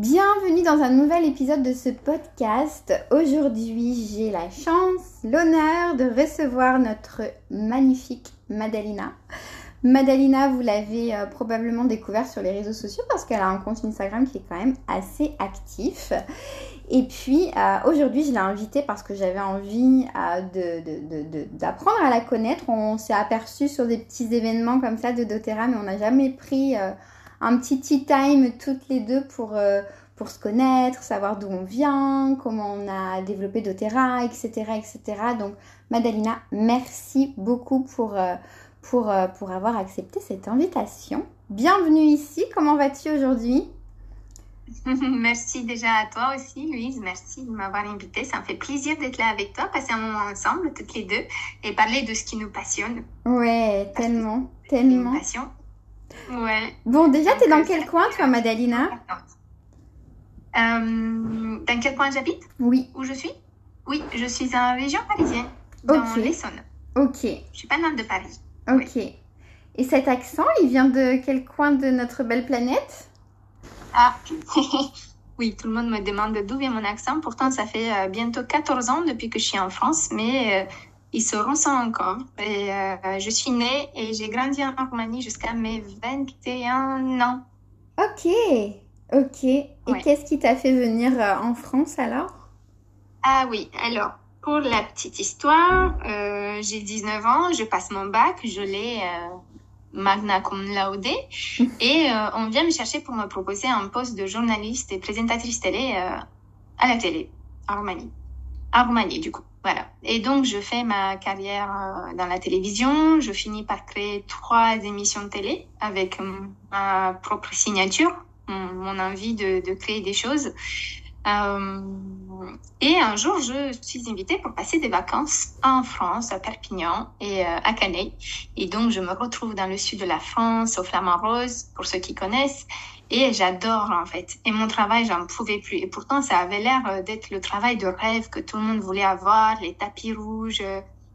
Bienvenue dans un nouvel épisode de ce podcast. Aujourd'hui, j'ai la chance, l'honneur de recevoir notre magnifique Madalina. Madalina, vous l'avez euh, probablement découvert sur les réseaux sociaux parce qu'elle a un compte Instagram qui est quand même assez actif. Et puis euh, aujourd'hui, je l'ai invitée parce que j'avais envie euh, d'apprendre à la connaître. On s'est aperçu sur des petits événements comme ça de doTERRA, mais on n'a jamais pris un petit tea time toutes les deux pour, pour se connaître, savoir d'où on vient, comment on a développé doTERRA, etc., etc. Donc Madalina, merci beaucoup pour pour, euh, pour avoir accepté cette invitation. Bienvenue ici, comment vas-tu aujourd'hui? Merci déjà à toi aussi, Louise. Merci de m'avoir invitée. Ça me fait plaisir d'être là avec toi, passer un moment ensemble, toutes les deux, et parler de ce qui nous passionne. Ouais, tellement, tellement. Une passion. Ouais. Bon, déjà, tu es dans quel coin, toi, Madalina euh, Dans quel coin j'habite Oui. Où je suis Oui, je suis en région parisienne, dans l'Essonne. Ok. Je suis pas loin de Paris. Ok. Et cet accent, il vient de quel coin de notre belle planète? Ah, oui, tout le monde me demande d'où vient mon accent. Pourtant, ça fait euh, bientôt 14 ans depuis que je suis en France, mais euh, il se ressent encore. Et, euh, je suis née et j'ai grandi en Roumanie jusqu'à mes 21 ans. Ok, ok. Et qu'est-ce qui t'a fait venir en France alors? Ah oui, alors pour la petite histoire, euh, j'ai 19 ans, je passe mon bac, je l'ai euh, magna cum laude et euh, on vient me chercher pour me proposer un poste de journaliste et présentatrice télé à la télé en Roumanie. En Roumanie du coup, voilà. Et donc je fais ma carrière dans la télévision, je finis par créer trois émissions de télé avec ma propre signature, mon, envie de, créer des choses. Euh, et un jour, je suis invitée pour passer des vacances en France, à Perpignan et euh, à Canet. Et donc, je me retrouve dans le sud de la France, au Flamand Rose, pour ceux qui connaissent. Et j'adore, en fait. Et mon travail, j'en pouvais plus. Et pourtant, ça avait l'air euh, d'être le travail de rêve que tout le monde voulait avoir, les tapis rouges,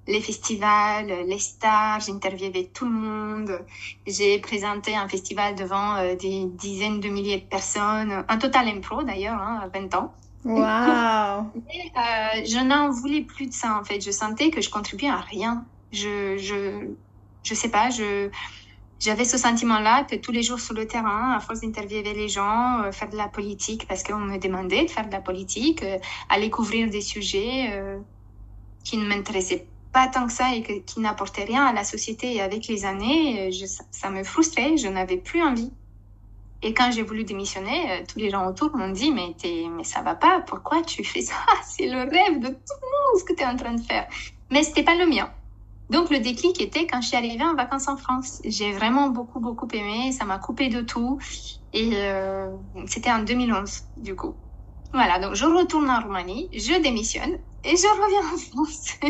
les festivals, les stars, j'interviewais tout le monde. J'ai présenté un festival devant euh, des dizaines de milliers de personnes, un total impro d'ailleurs, hein, à 20 ans. Wow. euh, je n'en voulais plus de ça en fait. Je sentais que je contribuais à rien. Je, je, je sais pas, je, j'avais ce sentiment-là que tous les jours sur le terrain, à force d'interviewer les gens, euh, faire de la politique parce qu'on me demandait de faire de la politique, euh, aller couvrir des sujets euh, qui ne m'intéressaient pas tant que ça et qui n'apportait rien à la société. Et avec les années, je, ça me frustrait, je n'avais plus envie. Et quand j'ai voulu démissionner, euh, tous les gens autour m'ont dit mais, mais ça va pas, pourquoi tu fais ça? C'est le rêve de tout le monde ce que tu es en train de faire. Mais c'était pas le mien. Donc le déclic était quand je suis arrivée en vacances en France. J'ai vraiment beaucoup beaucoup aimé, ça m'a coupé de tout. Et euh, c'était en 2011 du coup. Voilà, donc je retourne en Roumanie, je démissionne et je reviens en France.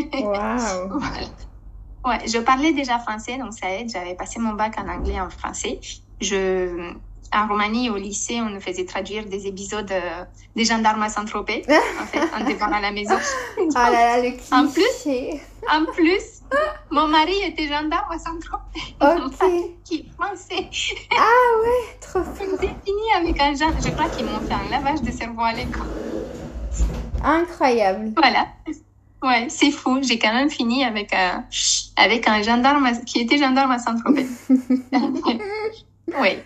Wow. Ouais, je parlais déjà français, donc ça aide. J'avais passé mon bac en anglais et en français. Je, en Roumanie, au lycée, on nous faisait traduire des épisodes euh, des gendarmes à Saint-Tropez, en fait, en débarquant à la maison. oh là là, le cliché. En plus, en plus, mon mari était gendarme à Saint-Tropez. Ok. Qui français. Ah ouais, trop fort. J'ai fini avec un gendarme. Je crois qu'ils m'ont fait un lavage de cerveau à l'école. Incroyable. Voilà. Ouais, c'est fou. J'ai quand même fini avec un, avec un gendarme qui était gendarme à Saint-Tropez. oui.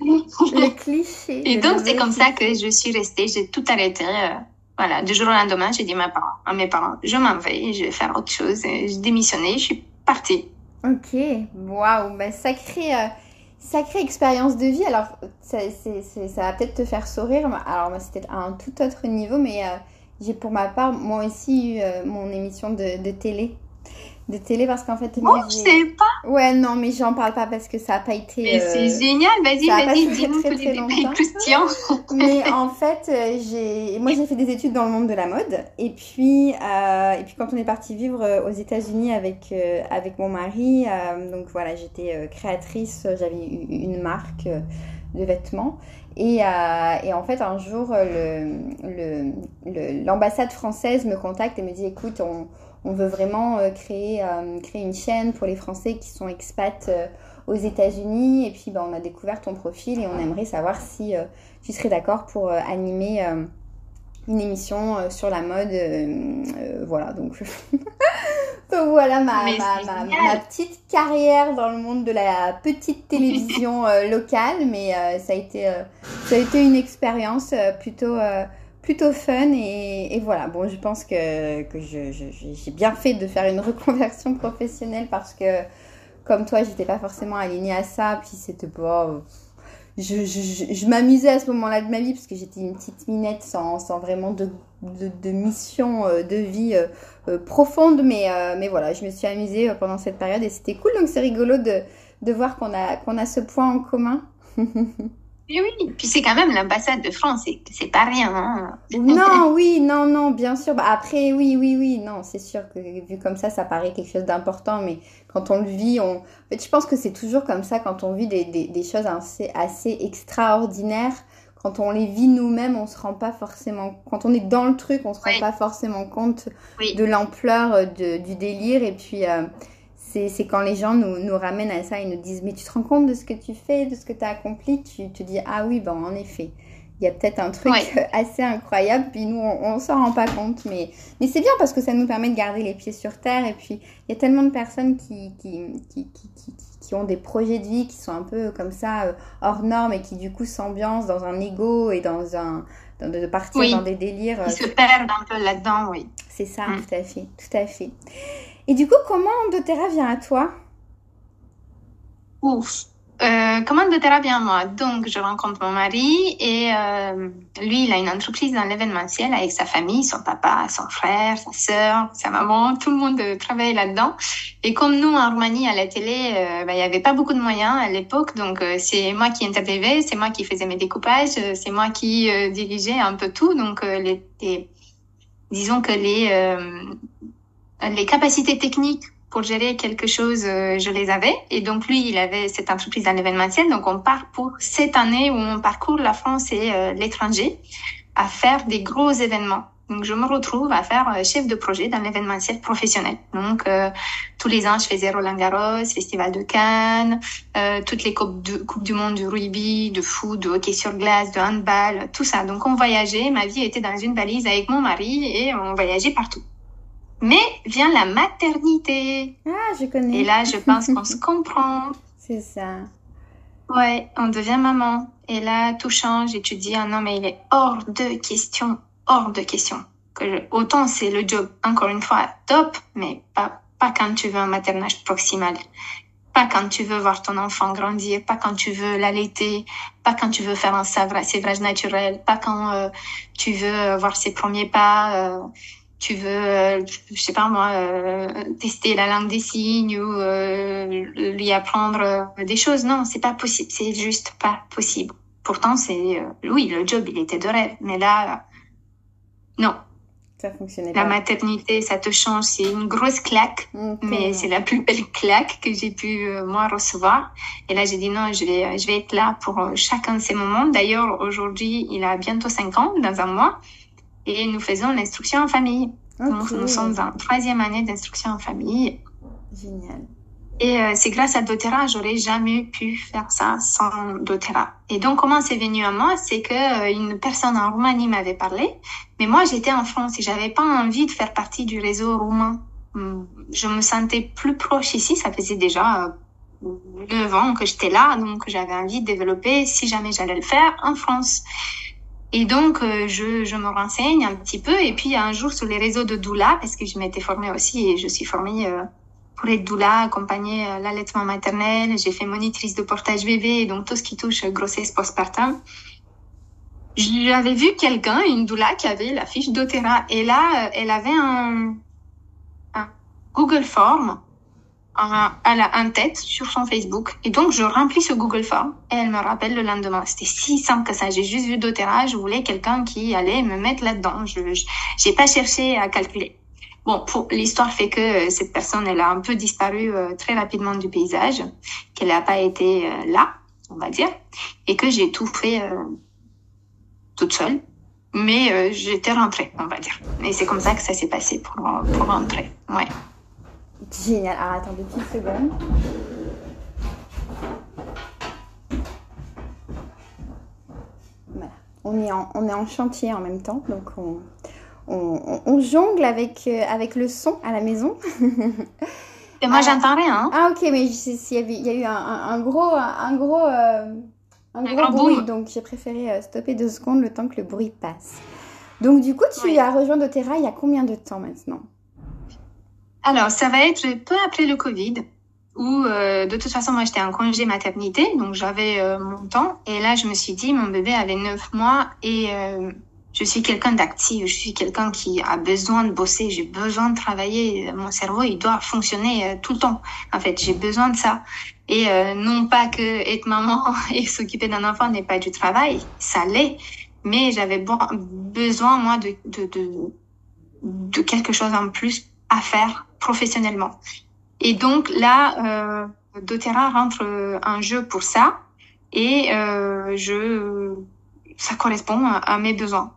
Le cliché. Et donc, c'est comme ça que je suis restée. J'ai tout arrêté. Euh, voilà. Du jour au lendemain, j'ai dit à mes parents, à mes parents, je m'en vais, je vais faire autre chose. J'ai démissionné, je suis partie. Ok. Waouh. Bah, sacrée, euh, sacrée expérience de vie. Alors, ça, ça va peut-être te faire sourire. Alors, c'était à un tout autre niveau, mais euh, j'ai pour ma part, moi aussi, eu euh, mon émission de télé de télé parce qu'en fait oh, je sais pas? Ouais non mais j'en parle pas parce que ça a pas été mais euh, c'est génial vas-y vas-y dis-nous très longtemps. mais en fait euh, j'ai moi j'ai fait des études dans le monde de la mode et puis euh, et puis quand on est parti vivre aux États-Unis avec avec mon mari donc voilà j'étais créatrice j'avais une marque de vêtements et, et, en fait, un jour, l'ambassade le, le, française me contacte et me dit, écoute, on, on veut vraiment euh, créer, euh, créer une chaîne pour les Français qui sont expats euh, aux États-Unis. Et puis, bah, on a découvert ton profil et on aimerait savoir si tu serais d'accord pour animer une émission sur la mode. voilà, donc. donc voilà ma, ma, ma, petite carrière dans le monde de la petite télévision locale. Mais ça, a été, ça a été une expérience plutôt plutôt fun et, voilà. Bon, je pense que, que j'ai bien fait de faire une reconversion professionnelle parce que, comme toi, j'étais pas forcément alignée à ça. Puis c'était pas. Je, je, je m'amusais à ce moment-là de ma vie parce que j'étais une petite minette sans, sans vraiment de, de, mission euh, de vie euh, euh, profonde. Mais, mais voilà, je me suis amusée pendant cette période et c'était cool. Donc c'est rigolo de, de voir qu'on a, qu'on a ce point en commun. Oui, oui. Puis c'est quand même l'ambassade de France, c'est pas rien. Hein. Non, oui, non, non, bien sûr. Bah, après, oui, oui, oui, non, c'est sûr que vu comme ça, ça paraît quelque chose d'important, mais quand on le vit, on... En fait, je pense que c'est toujours comme ça quand on vit des, des, des choses assez, assez extraordinaires. Quand on les vit nous-mêmes, on se rend pas forcément. Quand on est dans le truc, on se rend pas forcément compte de l'ampleur euh, du délire. Et puis, euh, c'est quand les gens nous, nous, ramènent à ça et nous disent mais tu te rends compte de ce que tu fais, de ce que tu as accompli, tu te dis ah oui, bon en effet, il y a peut-être un truc assez incroyable, puis nous on, on s'en rend pas compte, mais, mais c'est bien parce que ça nous permet de garder les pieds sur terre et puis il y a tellement de personnes qui, qui, qui, qui, ont des projets de vie qui sont un peu comme ça euh, hors normes et qui du coup s'ambiancent dans un ego et dans un de partir dans des délires. Ils se perdent un peu là-dedans, oui. C'est ça, mm. tout à fait, tout à fait. Et du coup, comment doTERRA vient à toi? Ouf. Euh, comment doTERRA vient à moi? Donc, je rencontre mon mari et euh, lui, il a une entreprise dans l'événementiel avec sa famille, son papa, son frère, sa sœur, sa maman, tout le monde travaille là-dedans. Et comme nous, en Roumanie, à la télé, euh, bah, il n'y avait pas beaucoup de moyens à l'époque, donc euh, c'est moi qui interviewais, c'est moi qui faisais mes découpages, euh, c'est moi qui dirigeais un peu tout. Donc, les, les, disons que les les capacités techniques pour gérer quelque chose, euh, je les avais. Et donc lui, il avait cette entreprise dans l'événementiel. Donc on part pour cette année où on parcourt la France et euh, l'étranger à faire des gros événements. Donc je me retrouve à faire euh, chef de projet dans l'événementiel professionnel. Donc tous les ans, je faisais Roland Garros, Festival de Cannes, toutes les coupes, de, coupes du monde du rugby, de foot, de hockey sur glace, de handball, tout ça. Donc on voyageait. Ma vie était dans une valise avec mon mari et on voyageait partout. Mais vient la maternité. Ah, je connais. Et là, je pense qu'on se comprend. C'est ça. Ouais, on devient maman. Et là, tout change et tu dis, ah non, mais il est hors de question, hors de question. Que autant c'est le job, encore une fois, top, mais pas, pas quand tu veux un maternage proximal. Pas quand tu veux voir ton enfant grandir, pas quand tu veux l'allaiter, pas quand tu veux faire un sévrage naturel, pas quand euh, tu veux voir ses premiers pas. Euh, tu veux, euh, je sais pas moi, euh, tester la langue des signes ou euh, lui apprendre des choses. Non, c'est pas possible. C'est juste pas possible. Pourtant, c'est oui, le job, il était de rêve, mais là, non. Ça fonctionnait la maternité, ça te change. C'est une grosse claque, mais c'est la plus belle claque que j'ai pu moi recevoir. Et là, j'ai dit non, je vais, je vais être là pour chacun de ces moments. D'ailleurs, aujourd'hui, il a bientôt cinq ans, dans un mois et nous faisons l'instruction en famille. Donc, nous sommes en troisième année d'instruction en famille. Génial. Et euh, c'est grâce à doTERRA, j'aurais jamais pu faire ça sans doTERRA. Et donc, comment c'est venu à moi, c'est que euh, une personne en Roumanie m'avait parlé, mais moi, j'étais en France et j'avais pas envie de faire partie du réseau roumain. Hum, je me sentais plus proche ici. Ça faisait déjà euh, neuf ans que j'étais là, donc j'avais envie de développer, si jamais j'allais le faire, en France. Et donc, euh, je, je, me renseigne un petit peu. Et puis, un jour, sur les réseaux de doula, parce que je m'étais formée aussi et je suis formée euh, pour être doula, accompagner euh, l'allaitement maternel. J'ai fait monitrice de portage bébé, et donc tout ce qui touche grossesse postpartum. J'avais vu quelqu'un, une doula, qui avait la fiche d'Otera. Et là, elle avait un, un Google Form elle a un tête sur son Facebook. Et donc, je remplis ce Google Form et elle me rappelle le lendemain. C'était si simple que ça. J'ai juste vu doTERRA. Je voulais quelqu'un qui allait me mettre là-dedans. Je j'ai pas cherché à calculer. Bon, pour l'histoire fait que euh, cette personne, elle a un peu disparu euh, très rapidement du paysage, qu'elle n'a pas été euh, là, on va dire, et que j'ai tout fait toute seule. Mais j'étais rentrée, on va dire. Et c'est comme ça que ça s'est passé pour, pour rentrer. Ouais. Génial. Alors attends deux petites secondes. Voilà. On est en, on est en chantier en même temps, donc on, on, jongle avec, euh, avec le son à la maison. Et moi, j'entends rien. Hein. Ah, ok, mais il y a eu un, un, gros, un gros, un gros euh, bruit, donc j'ai préféré euh, stopper deux secondes le temps que le bruit passe. Donc, du coup, tu as rejoint doTERRA il y a combien de temps maintenant? Alors, ça va être peu après le Covid, où euh, de toute façon, moi, j'étais en congé maternité, donc j'avais euh, mon temps. Et là, je me suis dit, mon bébé avait neuf mois et euh, je suis quelqu'un d'actif, je suis quelqu'un qui a besoin de bosser, j'ai besoin de travailler. Mon cerveau, il doit fonctionner tout le temps. En fait, j'ai besoin de ça. Et non pas que être maman et s'occuper d'un enfant n'est pas du travail, ça l'est mais j'avais besoin, moi, de, de, de, quelque chose en plus à faire professionnellement. Et donc là, euh, doTERRA rentre euh, un jeu pour ça et euh, je, ça correspond à mes besoins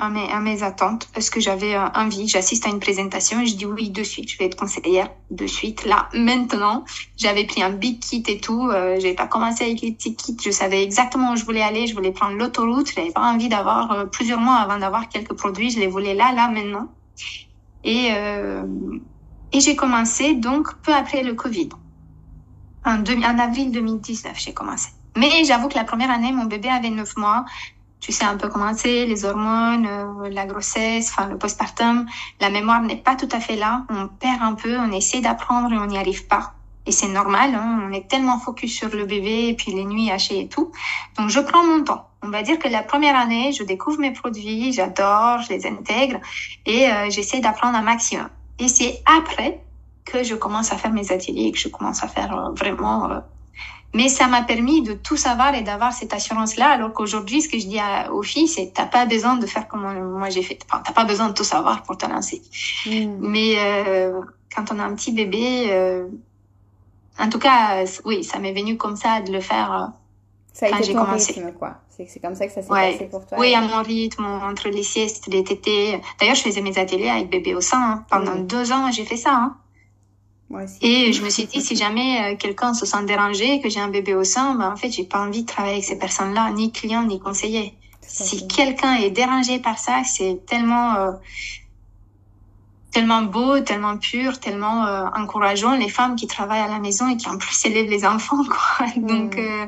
à mes, à mes attentes parce que j'avais euh, envie. J'assiste à une présentation et je dis oui de suite. Je vais être conseillère de suite. Là, maintenant, j'avais pris un big kit et tout. Euh, j'ai pas commencé avec les petits kits. Je savais exactement où je voulais aller. Je voulais prendre l'autoroute. J'avais pas envie d'avoir euh, plusieurs mois avant d'avoir quelques produits. Je les voulais là, là, maintenant. Et euh, et j'ai commencé donc peu après le Covid. En, en avril 2019, j'ai commencé. Mais j'avoue que la première année, mon bébé avait neuf mois tu sais un peu comment c'est, les hormones, euh, la grossesse, enfin le postpartum, la mémoire n'est pas tout à fait là. On perd un peu, on essaie d'apprendre et on n'y arrive pas. Et c'est normal, hein, on est tellement focus sur le bébé et puis les nuits hachées et tout. Donc je prends mon temps. On va dire que la première année, je découvre mes produits, j'adore, je les intègre et euh, j'essaie d'apprendre un maximum. Et c'est après que je commence à faire mes ateliers que je commence à faire euh, vraiment mais ça m'a permis de tout savoir et d'avoir cette assurance-là, alors qu'aujourd'hui, ce que je dis aux filles, c'est t'as pas besoin de faire comme moi j'ai fait. Enfin, t'as pas besoin de tout savoir pour te lancer. Hmm. Mais euh, quand on a un petit bébé, euh, en tout cas, oui, ça m'est venu comme ça de le faire. Euh, ça a quand ton commencé. rythme, quoi. C'est comme ça que ça s'est passé pour toi. Oui, à mon rythme, entre les siestes, les tétés. D'ailleurs, je faisais mes ateliers avec bébé au sein. Hein. Pendant deux ans, j'ai fait ça. Hein. Et je me suis dit, si jamais euh, quelqu'un se sent dérangé, que j'ai un bébé au sein, ben, en fait, j'ai pas envie de travailler avec ces personnes-là, ni client, ni conseiller. Si quelqu'un est dérangé par ça, c'est tellement, euh, tellement beau, tellement pur, tellement euh, encourageant les femmes qui travaillent à la maison et qui en plus élèvent les enfants, quoi. Mm. Donc, euh,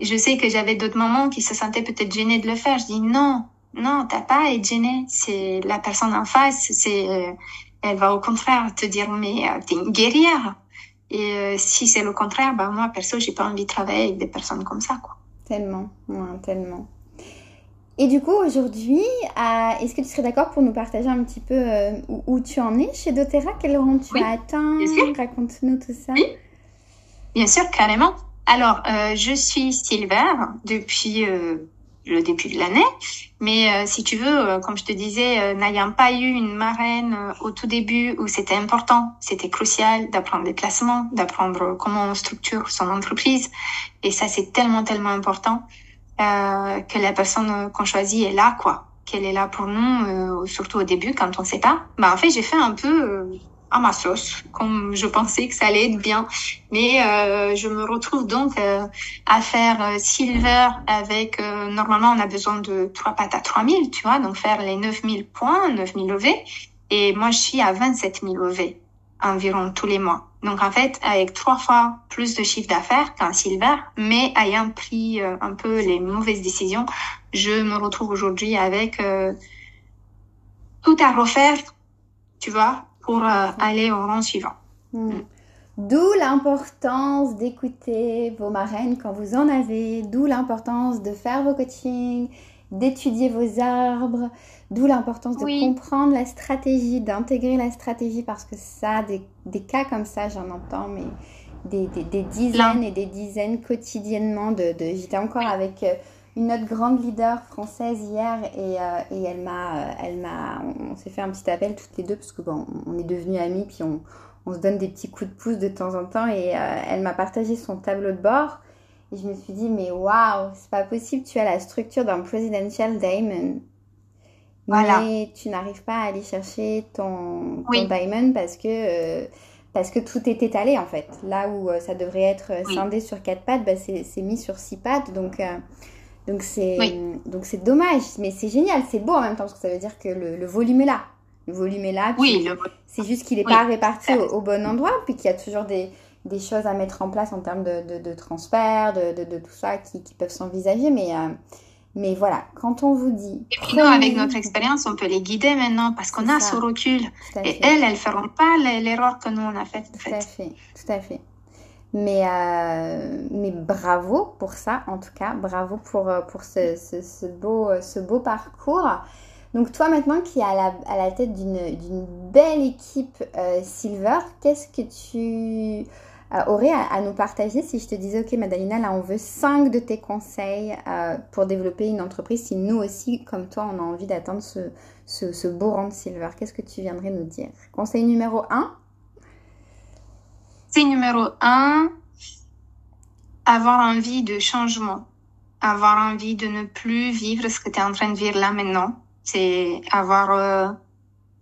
je sais que j'avais d'autres mamans qui se sentaient peut-être gênées de le faire. Je dis non, non, t'as pas à être gênée. C'est la personne en face, c'est elle va au contraire te dire mais euh, t'es une guerrière. Et euh, si c'est le contraire, bah moi perso j'ai pas envie de travailler avec des personnes comme ça quoi. Tellement, tellement. Et du coup aujourd'hui, euh, est-ce que tu serais d'accord pour nous partager un petit peu où, tu en es chez doTERRA? Quel rang tu as atteint Raconte-nous tout ça. Oui, bien sûr, carrément. Alors, je suis Silver depuis le début de l'année. Mais euh, si tu veux, euh, comme je te disais, euh, n'ayant pas eu une marraine au tout début où c'était important, c'était crucial d'apprendre les placements, d'apprendre comment on structure son entreprise. Et ça, c'est tellement, tellement important que la personne qu'on choisit est là, quoi. Qu'elle est là pour nous, surtout au début, quand on sait pas. Bah, en fait, j'ai fait un peu à ma sauce, comme je pensais que ça allait être bien. Mais euh, je me retrouve donc euh, à faire euh, silver avec, euh, normalement on a besoin de trois pattes à 3000, tu vois, donc faire les 9000 points, 9000 OV. Et moi je suis à 27 000 OV environ tous les mois. Donc en fait, avec trois fois plus de chiffre d'affaires qu'un silver, mais ayant pris un peu les mauvaises décisions, je me retrouve aujourd'hui avec tout à refaire, tu vois, pour euh, aller au rang suivant. Hmm. D'où l'importance d'écouter vos marraines quand vous en avez, d'où l'importance de faire vos coachings, d'étudier vos arbres, d'où l'importance de comprendre la stratégie, d'intégrer la stratégie parce que ça, des, des cas comme ça, j'en entends, mais des, des, des dizaines et des dizaines quotidiennement. De, de J'étais encore avec euh, une autre grande leader française hier et, euh, et elle m'a, euh, elle m'a, on, s'est fait un petit appel toutes les deux parce que bon, on est devenus amis puis on, on se donne des petits coups de pouce de temps en temps et euh, elle m'a partagé son tableau de bord et je me suis dit mais waouh, c'est pas possible, tu as la structure d'un presidential diamond. Voilà. Mais tu n'arrives pas à aller chercher ton, ton diamond parce que parce que tout est étalé en fait. Là où ça devrait être scindé sur quatre pattes, bah, c'est mis sur six pattes. Donc Donc c'est donc c'est dommage, mais c'est génial, c'est beau en même temps parce que ça veut dire que le, volume est là. Le volume est là. Oui, c'est juste qu'il n'est pas réparti au, bon endroit, puis qu'il y a toujours des, des, choses à mettre en place en termes de, de, transfert, de, de, tout ça qui, qui peuvent s'envisager, mais euh, mais voilà, quand on vous dit. Et puis nous, avec notre expérience, on peut les guider maintenant parce qu'on a ce recul. Et elles, elles feront pas l'erreur que nous on a faite. Tout à fait, tout à fait. Mais, euh, mais bravo pour ça, en tout cas, bravo pour, euh, pour ce, ce, beau, ce beau parcours. Donc toi maintenant qui es à la, à la tête d'une belle équipe euh, Silver, qu'est-ce que tu aurais à, nous partager si je te disais, ok Madalina, là on veut 5 de tes conseils pour développer une entreprise, si nous aussi, comme toi, on a envie d'atteindre ce, ce, beau rang de Silver, qu'est-ce que tu viendrais nous dire? Conseil numéro 1 c'est numéro un, avoir envie de changement, avoir envie de ne plus vivre ce que tu es en train de vivre là maintenant. C'est avoir euh,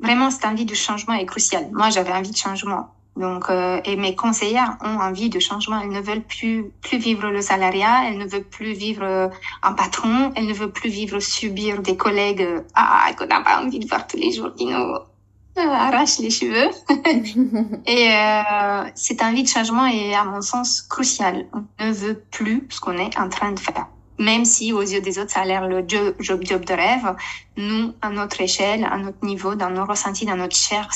vraiment cette envie de changement est crucial. Moi, j'avais envie de changement. Donc, euh, et mes conseillères ont envie de changement. Elles ne veulent plus plus vivre le salariat. Elles ne veulent plus vivre euh, un patron. Elles ne veulent plus vivre subir des collègues ah qu'on n'a pas envie de voir tous les jours qui nous arrache les cheveux. et euh, cette envie de changement est, à mon sens, crucial. On ne veut plus ce qu'on est en train de faire. Même si aux yeux des autres, ça a l'air le job, job, job de rêve, nous, à notre échelle, à notre niveau, dans nos ressentis, dans notre chair,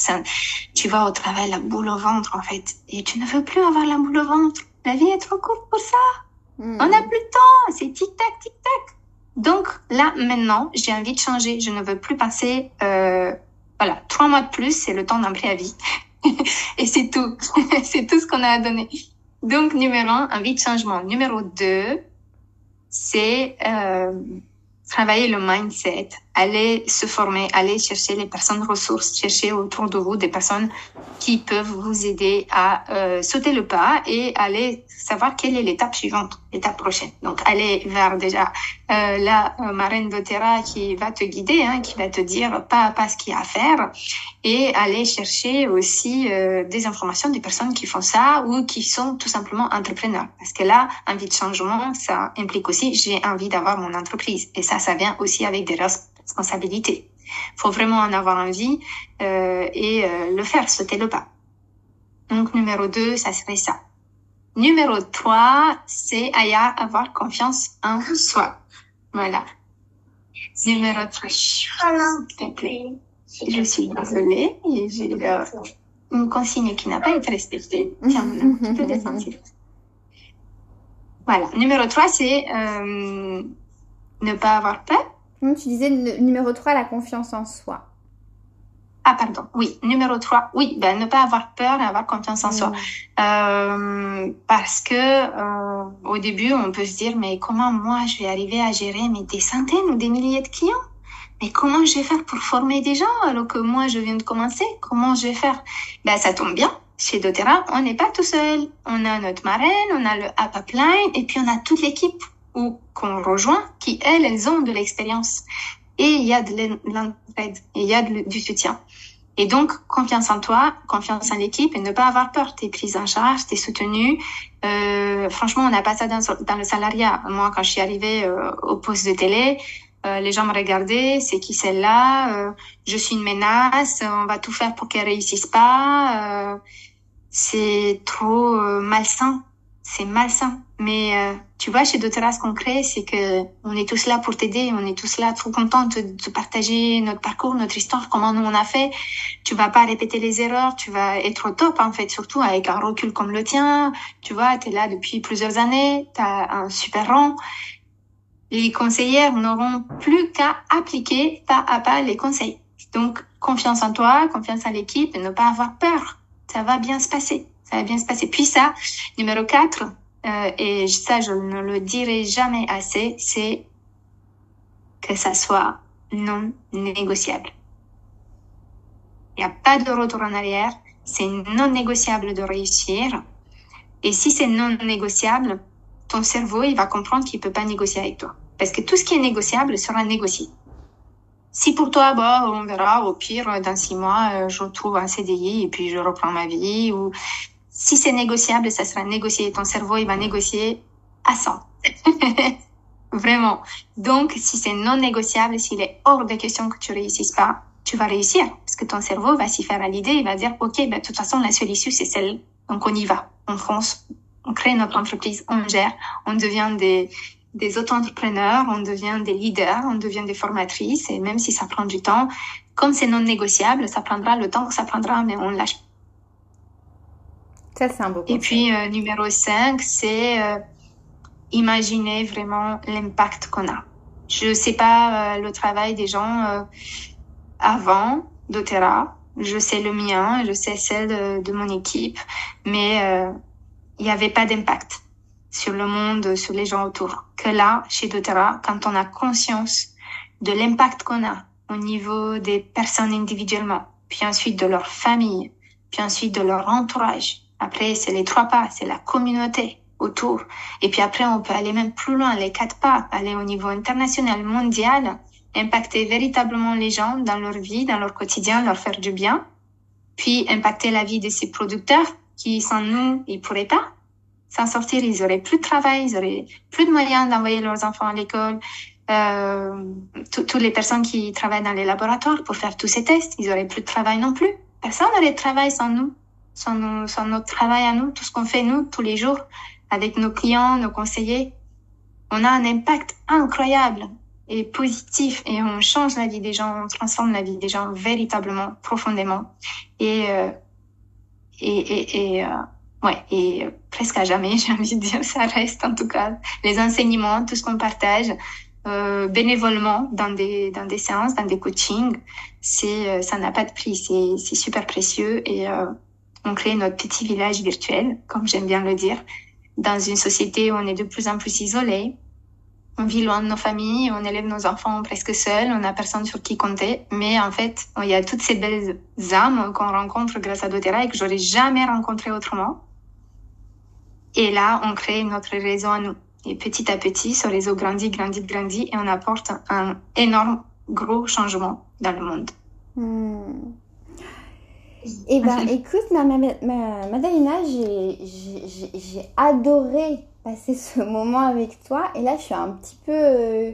tu vas au travail la boule au ventre, en fait. Et tu ne veux plus avoir la boule au ventre. La vie est trop courte pour ça. Hmm. On n'a plus de temps. C'est tic-tac, tic-tac. Donc là, maintenant, j'ai envie de changer. Je ne veux plus passer euh, voilà, trois mois de plus, c'est le temps d'un préavis. et c'est tout. c'est tout ce qu'on a à donner. Donc, numéro un, envie de changement. Numéro deux, c'est euh, travailler le mindset, aller se former, aller chercher les personnes ressources, chercher autour de vous des personnes qui peuvent vous aider à euh, sauter le pas et aller savoir quelle est l'étape suivante, l'étape prochaine. Donc, aller vers déjà euh, la euh, marraine d'Otera qui va te guider, hein, qui va te dire pas à pas ce qu'il y a à faire, et aller chercher aussi euh, des informations des personnes qui font ça ou qui sont tout simplement entrepreneurs. Parce que là, envie de changement, ça implique aussi j'ai envie d'avoir mon entreprise, et ça, ça vient aussi avec des responsabilités. Faut vraiment en avoir envie euh, et euh, le faire, sauter le pas. Donc numéro 2, ça serait ça. Numéro 3, c'est avoir confiance en soi. Voilà. Numéro 3, s'il te plaît. Je suis désolée, j'ai euh, une consigne qui n'a pas été respectée. Tiens, peux descendre. Voilà. Numéro 3, c'est euh, ne pas avoir peur. Tu disais numéro 3, la confiance en soi. Ah, pardon. Oui, numéro 3. Oui, ben, ne pas avoir peur et avoir confiance en soi. Mm. Euh, parce que euh, au début, on peut se dire, mais comment moi, je vais arriver à gérer mais des centaines ou des milliers de clients? Mais comment je vais faire pour former des gens alors que moi, je viens de commencer? Comment je vais faire? Ben, ça tombe bien. Chez doTERRA, on n'est pas tout seul. On a notre marraine, on a le upline et puis on a toute l'équipe ou qu'on rejoint qui, elles, elles ont de l'expérience. Et il y a de l'entraide, il y a du soutien. Et donc, confiance en toi, confiance en l'équipe et ne pas avoir peur. T'es prise en charge, t'es soutenue. Euh, franchement, on n'a pas ça dans, le salariat. Moi, quand je suis arrivée euh, au poste de télé, euh, les gens me regardaient, c'est qui celle-là? Euh, Je suis une menace, on va tout faire pour qu'elle réussisse pas. Euh, c'est trop malsain c'est malsain. Mais euh, tu vois, chez doTERRA, ce qu'on crée, c'est que on est tous là pour t'aider, on est tous là trop contents de, de, partager notre parcours, notre histoire, comment nous on a fait. Tu vas pas répéter les erreurs, tu vas être au top en fait, surtout avec un recul comme le tien. Tu vois, tu es là depuis plusieurs années, tu as un super rang. Les conseillères n'auront plus qu'à appliquer pas à pas les conseils. Donc, confiance en toi, confiance en l'équipe et ne pas avoir peur. Ça va bien se passer ça va bien se passer. Puis ça, numéro 4, euh, et ça je ne le dirai jamais assez, c'est que ça soit non négociable. Il n'y a pas de retour en arrière, c'est non négociable de réussir. Et si c'est non négociable, ton cerveau, il va comprendre qu'il peut pas négocier avec toi. Parce que tout ce qui est négociable sera négocié. Si pour toi, bah, on verra, au pire, dans six mois, euh, je retrouve un CDI et puis je reprends ma vie ou si c'est négociable, ça sera négocié. Ton cerveau, il va négocier à 100. Vraiment. Donc, si c'est non négociable, s'il est hors de question que tu réussisses pas, tu vas réussir. Parce que ton cerveau va s'y faire à l'idée, il va dire, OK, ben, de toute façon, la seule issue, c'est celle. Donc, on y va. On fonce. On crée notre entreprise. On gère. On devient des, des auto-entrepreneurs. On devient des leaders. On devient des formatrices. Et même si ça prend du temps, comme c'est non négociable, ça prendra le temps que ça prendra, mais on lâche. Ça, c'est un beau Et puis, euh, numéro 5, c'est euh, imaginer vraiment l'impact qu'on a. Je sais pas euh, le travail des gens euh, avant d'Otera. Je sais le mien, je sais celle de, de mon équipe, mais euh, il n'y avait pas d'impact sur le monde, sur les gens autour. Que là, chez doTERRA, quand on a conscience de l'impact qu'on a au niveau des personnes individuellement, puis ensuite de leur famille, puis ensuite de leur entourage. Après, c'est les trois pas, c'est la communauté autour. Et puis après, on peut aller même plus loin, les quatre pas, aller au niveau international, mondial, impacter véritablement les gens dans leur vie, dans leur quotidien, leur faire du bien, puis impacter la vie de ces producteurs qui, sans nous, ils pourraient pas s'en sortir. Ils auraient plus de travail, ils auraient plus de moyens d'envoyer leurs enfants à l'école. Euh, toutes les personnes qui travaillent dans les laboratoires pour faire tous ces tests, ils auraient plus de travail non plus. Personne n'aurait de travail sans nous, sans, nous, sans notre travail à nous, tout ce qu'on fait nous tous les jours avec nos clients, nos conseillers. On a un impact incroyable et positif et on change la vie des gens, on transforme la vie des gens véritablement, profondément et euh, et et, euh, ouais et presque à jamais j'ai envie de dire ça reste en tout cas les enseignements, tout ce qu'on partage euh, bénévolement dans des dans des séances, dans des coachings, c'est euh, ça n'a pas de prix, c'est c'est super précieux et euh, on crée notre petit village virtuel, comme j'aime bien le dire, dans une société où on est de plus en plus isolé. On vit loin de nos familles, on élève nos enfants presque seuls, on n'a personne sur qui compter. Mais en fait, il y a toutes ces belles âmes qu'on rencontre grâce à doTERRA et que j'aurais jamais rencontré autrement. Et là, on crée notre réseau à nous. Et petit à petit, ce réseau grandit, grandit, grandit et on apporte un énorme, gros changement dans le monde. Hmm. Eh ben, écoute, ma, ma, ma Madalina, j'ai adoré passer ce moment avec toi. Et là, je suis un petit peu, euh,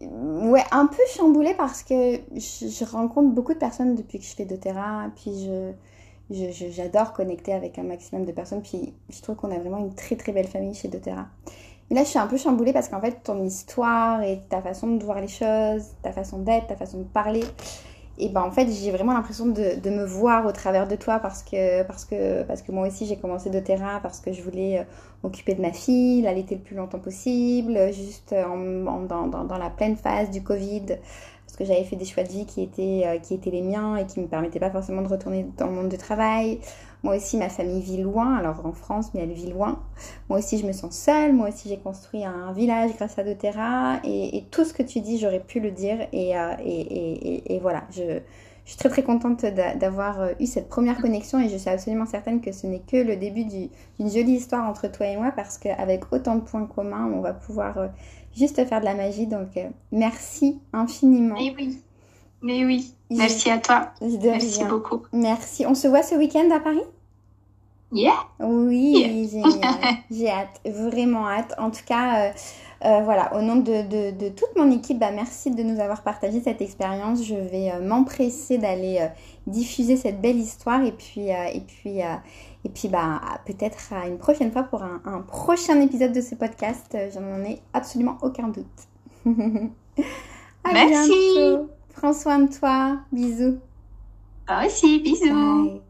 ouais, un peu chamboulée parce que je, je, rencontre beaucoup de personnes depuis que je fais de terrain. Puis je, j'adore connecter avec un maximum de personnes. Puis je trouve qu'on a vraiment une très très belle famille chez doTERRA. Et là, je suis un peu chamboulée parce qu'en fait, ton histoire et ta façon de voir les choses, ta façon d'être, ta façon de parler, et ben en fait j'ai vraiment l'impression de, de, me voir au travers de toi parce que parce que parce que moi aussi j'ai commencé de terrain parce que je voulais euh, m'occuper de ma fille l'allaiter le plus longtemps possible juste en, en, dans, dans, dans, la pleine phase du Covid. Parce que j'avais fait des choix de vie qui étaient euh, qui étaient les miens et qui me permettaient pas forcément de retourner dans le monde du travail moi aussi, ma famille vit loin, alors en France, mais elle vit loin. Moi aussi, je me sens seule. Moi aussi, j'ai construit un village grâce à doTERRA. Et, et, tout ce que tu dis, j'aurais pu le dire. Et, euh, et, et voilà, je, je, suis très très contente d'avoir euh, eu cette première connexion. Et je suis absolument certaine que ce n'est que le début d'une jolie histoire entre toi et moi. Parce qu'avec autant de points communs, on va pouvoir euh, juste faire de la magie. Donc, merci infiniment. Et oui. Mais oui, merci à toi. Merci beaucoup. Merci. On se voit ce week-end à Paris? Yeah. Oui. J'ai hâte, vraiment hâte. En tout cas, euh, euh, voilà, au nom de, de, de, toute mon équipe, bah, merci de nous avoir partagé cette expérience. Je vais euh, m'empresser d'aller diffuser cette belle histoire et puis, et puis, et puis bah, peut-être à une prochaine fois pour un, un prochain épisode de ce podcast. J'en ai absolument aucun doute. à merci. Bientôt. Prends soin de toi. Bisous. Toi aussi, bisous. Bye.